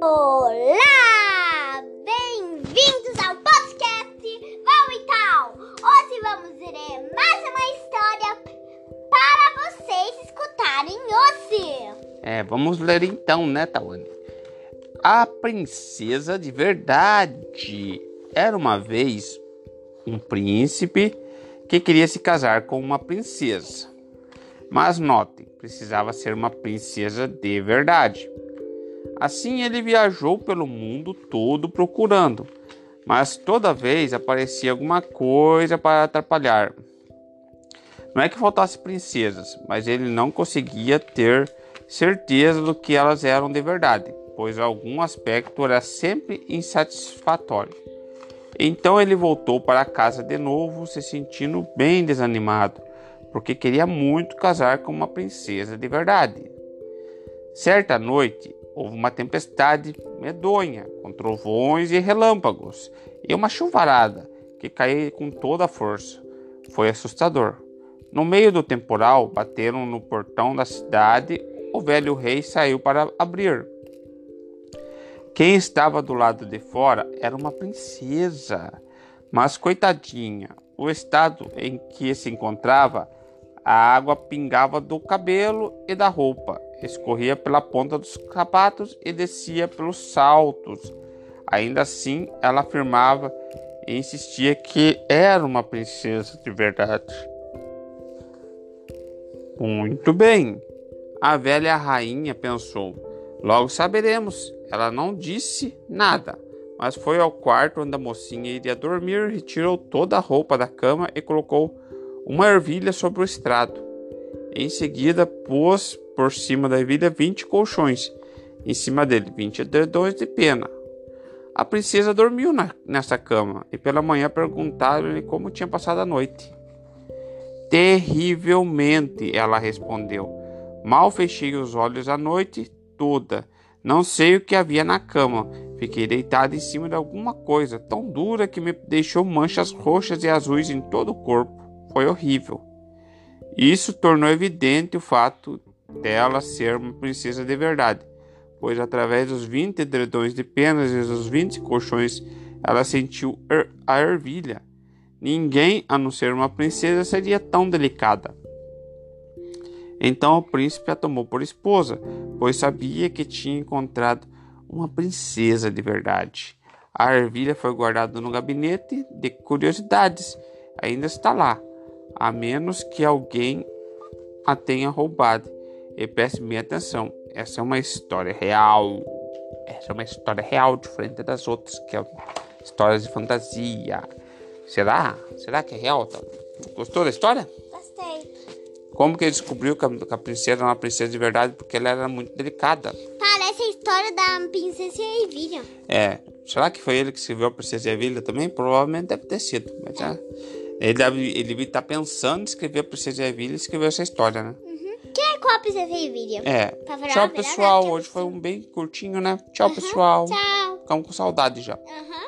Olá! Bem-vindos ao podcast Vamos então! Hoje vamos ler mais uma história para vocês escutarem hoje. É, vamos ler então, né, Tawane? A princesa de verdade. Era uma vez um príncipe que queria se casar com uma princesa. Mas note, precisava ser uma princesa de verdade. Assim ele viajou pelo mundo todo procurando, mas toda vez aparecia alguma coisa para atrapalhar. Não é que faltasse princesas, mas ele não conseguia ter certeza do que elas eram de verdade, pois algum aspecto era sempre insatisfatório. Então ele voltou para casa de novo, se sentindo bem desanimado, porque queria muito casar com uma princesa de verdade. Certa noite, houve uma tempestade medonha, com trovões e relâmpagos, e uma chuvarada que caiu com toda a força. Foi assustador. No meio do temporal, bateram no portão da cidade. O velho rei saiu para abrir. Quem estava do lado de fora era uma princesa, mas coitadinha, o estado em que se encontrava, a água pingava do cabelo e da roupa escorria pela ponta dos sapatos e descia pelos saltos. Ainda assim, ela afirmava e insistia que era uma princesa de verdade. Muito bem, a velha rainha pensou. Logo saberemos. Ela não disse nada, mas foi ao quarto onde a mocinha iria dormir, retirou toda a roupa da cama e colocou uma ervilha sobre o estrado. Em seguida, pôs por cima da ervilha 20 colchões, em cima dele 20 edredões de pena. A princesa dormiu na, nessa cama e pela manhã perguntaram-lhe como tinha passado a noite. Terrivelmente, ela respondeu. Mal fechei os olhos a noite toda. Não sei o que havia na cama. Fiquei deitada em cima de alguma coisa tão dura que me deixou manchas roxas e azuis em todo o corpo. Foi horrível. Isso tornou evidente o fato dela ser uma princesa de verdade, pois através dos 20 edredões de penas e dos 20 colchões ela sentiu er a ervilha. Ninguém, a não ser uma princesa, seria tão delicada. Então o príncipe a tomou por esposa, pois sabia que tinha encontrado uma princesa de verdade. A ervilha foi guardada no gabinete de curiosidades, ainda está lá, a menos que alguém a tenha roubado. E preste bem atenção, essa é uma história real. Essa é uma história real, diferente das outras, que é histórias de fantasia. Será? Será que é real? Gostou da história? Gostei. Como que ele descobriu que a princesa era uma princesa de verdade? Porque ela era muito delicada. Parece a história da princesa Ervilha. É. Será que foi ele que escreveu a princesa Ervilha também? Provavelmente deve ter sido. Mas é. Ele, deve, ele estar pensando em escrever a princesa Ervilha e escreveu essa história, né? Quer qual princesa Ervilha? É. Tchau, pessoal. Hoje foi um bem curtinho, né? Tchau, pessoal. Tchau. Ficamos com saudade já. Aham.